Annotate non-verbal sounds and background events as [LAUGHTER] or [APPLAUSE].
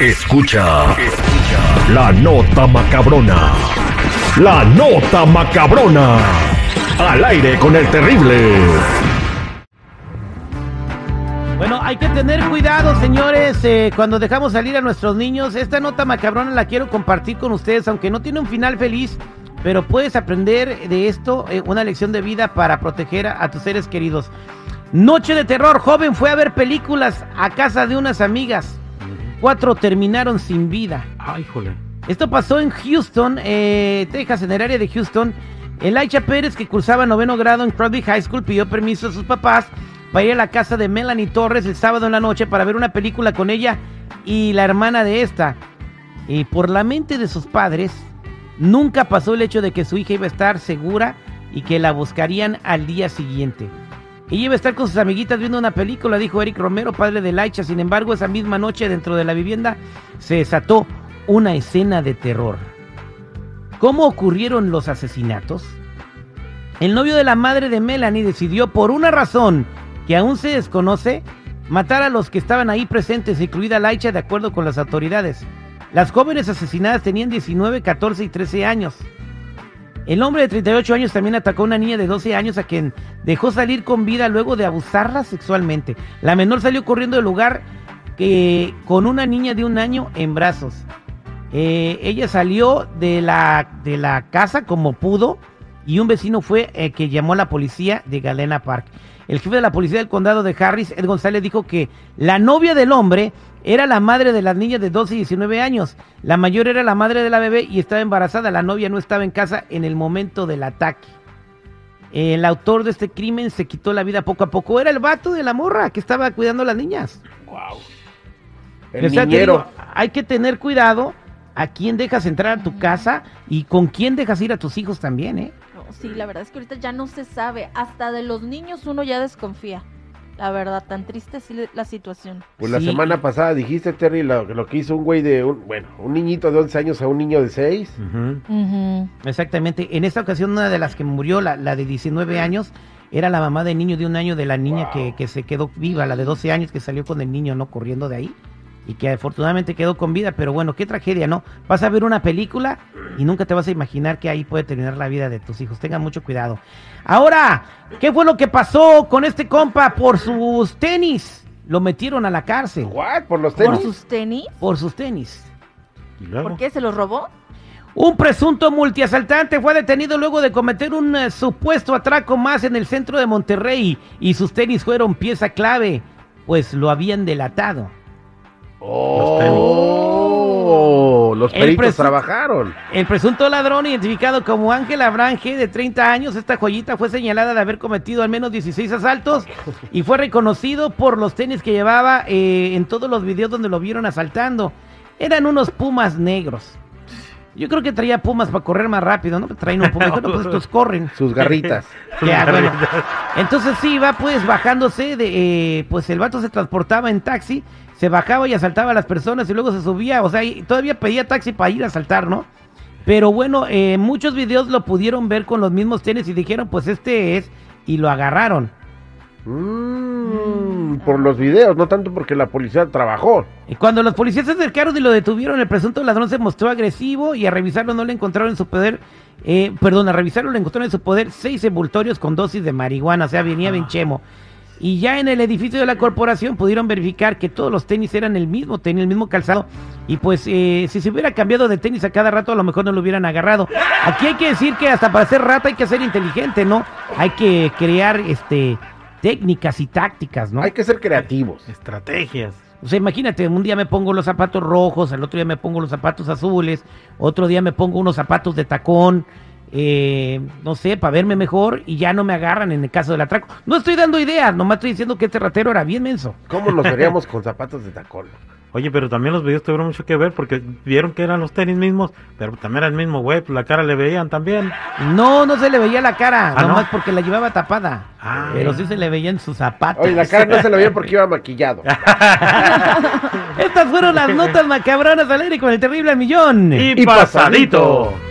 Escucha, escucha la nota macabrona. La nota macabrona. Al aire con el terrible. Bueno, hay que tener cuidado, señores, eh, cuando dejamos salir a nuestros niños. Esta nota macabrona la quiero compartir con ustedes, aunque no tiene un final feliz, pero puedes aprender de esto eh, una lección de vida para proteger a, a tus seres queridos. Noche de terror, joven fue a ver películas a casa de unas amigas. Cuatro terminaron sin vida. Ay, jole. Esto pasó en Houston, eh, Texas, en el área de Houston. Elijah Pérez, que cursaba noveno grado en Crosby High School, pidió permiso a sus papás para ir a la casa de Melanie Torres el sábado en la noche para ver una película con ella y la hermana de esta. Y por la mente de sus padres, nunca pasó el hecho de que su hija iba a estar segura y que la buscarían al día siguiente. Ella iba a estar con sus amiguitas viendo una película, dijo Eric Romero, padre de Laicha. Sin embargo, esa misma noche dentro de la vivienda se desató una escena de terror. ¿Cómo ocurrieron los asesinatos? El novio de la madre de Melanie decidió, por una razón que aún se desconoce, matar a los que estaban ahí presentes, incluida Laicha, de acuerdo con las autoridades. Las jóvenes asesinadas tenían 19, 14 y 13 años. El hombre de 38 años también atacó a una niña de 12 años a quien dejó salir con vida luego de abusarla sexualmente. La menor salió corriendo del lugar con una niña de un año en brazos. Eh, ella salió de la, de la casa como pudo y un vecino fue el que llamó a la policía de Galena Park. El jefe de la policía del condado de Harris, Ed González, dijo que la novia del hombre era la madre de las niñas de 12 y 19 años. La mayor era la madre de la bebé y estaba embarazada. La novia no estaba en casa en el momento del ataque. El autor de este crimen se quitó la vida poco a poco. Era el vato de la morra que estaba cuidando a las niñas. Wow. O sea, te digo, hay que tener cuidado a quién dejas entrar a tu casa y con quién dejas ir a tus hijos también, ¿eh? No, sí, la verdad es que ahorita ya no se sabe. Hasta de los niños uno ya desconfía. La verdad, tan triste sí la situación. Pues la Sí. semana pasada dijiste, Terry, lo, lo que hizo un güey de, un, bueno, un niñito de 11 años a un niño de 6. Ujú. Exactamente. En esta ocasión, una de las que murió, la, la de 19 años, era la mamá del niño de un año de la niña que, que se quedó viva, la de 12 años que salió con el niño, ¿no? Corriendo de ahí. Y que afortunadamente quedó con vida, pero bueno, qué tragedia, ¿no? Vas a ver una película y nunca te vas a imaginar que ahí puede terminar la vida de tus hijos. Tengan mucho cuidado. Ahora, ¿qué fue lo que pasó con este compa por sus tenis? Lo metieron a la cárcel ¿What? ¿Por los ¿Por tenis? sus tenis? por sus tenis. ¿Y luego? ¿Por qué se los robó? Un presunto multiasaltante fue detenido luego de cometer un eh, supuesto atraco más en el centro de Monterrey y sus tenis fueron pieza clave, pues lo habían delatado. Oh, los El peritos trabajaron. El presunto ladrón, identificado como Ángel Abrange, de 30 años, esta joyita fue señalada de haber cometido al menos 16 asaltos y fue reconocido por los tenis que llevaba eh, en todos los videos donde lo vieron asaltando. Eran unos pumas negros. Yo creo que traía pumas para correr más rápido, ¿no? Traen un puma. Dijo, no, pues estos corren. Sus garritas. [LAUGHS] Ya, bueno. Entonces sí, va pues bajándose de, eh, pues el vato se transportaba en taxi, se bajaba y asaltaba a las personas y luego se subía, o sea, y todavía pedía taxi para ir a asaltar, ¿no? Pero bueno, eh, muchos videos lo pudieron ver con los mismos tenis y dijeron, pues este es, y lo agarraron. Mm, por los videos, no tanto porque la policía trabajó. Y cuando los policías se acercaron y lo detuvieron, el presunto ladrón se mostró agresivo y a revisarlo no le encontraron en su poder, eh, perdón, a revisarlo le encontraron en su poder seis envoltorios con dosis de marihuana, o sea, venía bien chemo. Y ya en el edificio de la corporación pudieron verificar que todos los tenis eran el mismo tenis, el mismo calzado. Y pues eh, si se hubiera cambiado de tenis a cada rato, a lo mejor no lo hubieran agarrado. Aquí hay que decir que hasta para ser rata hay que ser inteligente, ¿no? Hay que crear este técnicas y tácticas, ¿no? Hay que ser creativos. Estrategias. O sea, imagínate, un día me pongo los zapatos rojos, el otro día me pongo los zapatos azules, otro día me pongo unos zapatos de tacón, eh, no sé, para verme mejor y ya no me agarran en el caso del atraco. No estoy dando ideas, nomás estoy diciendo que este ratero era bien menso. ¿Cómo nos veríamos [LAUGHS] con zapatos de tacón? Oye, pero también los videos tuvieron mucho que ver porque vieron que eran los tenis mismos, pero también era el mismo güey, pues la cara le veían también. No, no se le veía la cara, ¿Ah, no? nomás porque la llevaba tapada. Ah. pero sí se le veían sus zapatos. Oye, la cara no se la veía porque iba maquillado. [LAUGHS] Estas fueron las notas macabronas al aire con el terrible millón. Y Y pasadito. pasadito.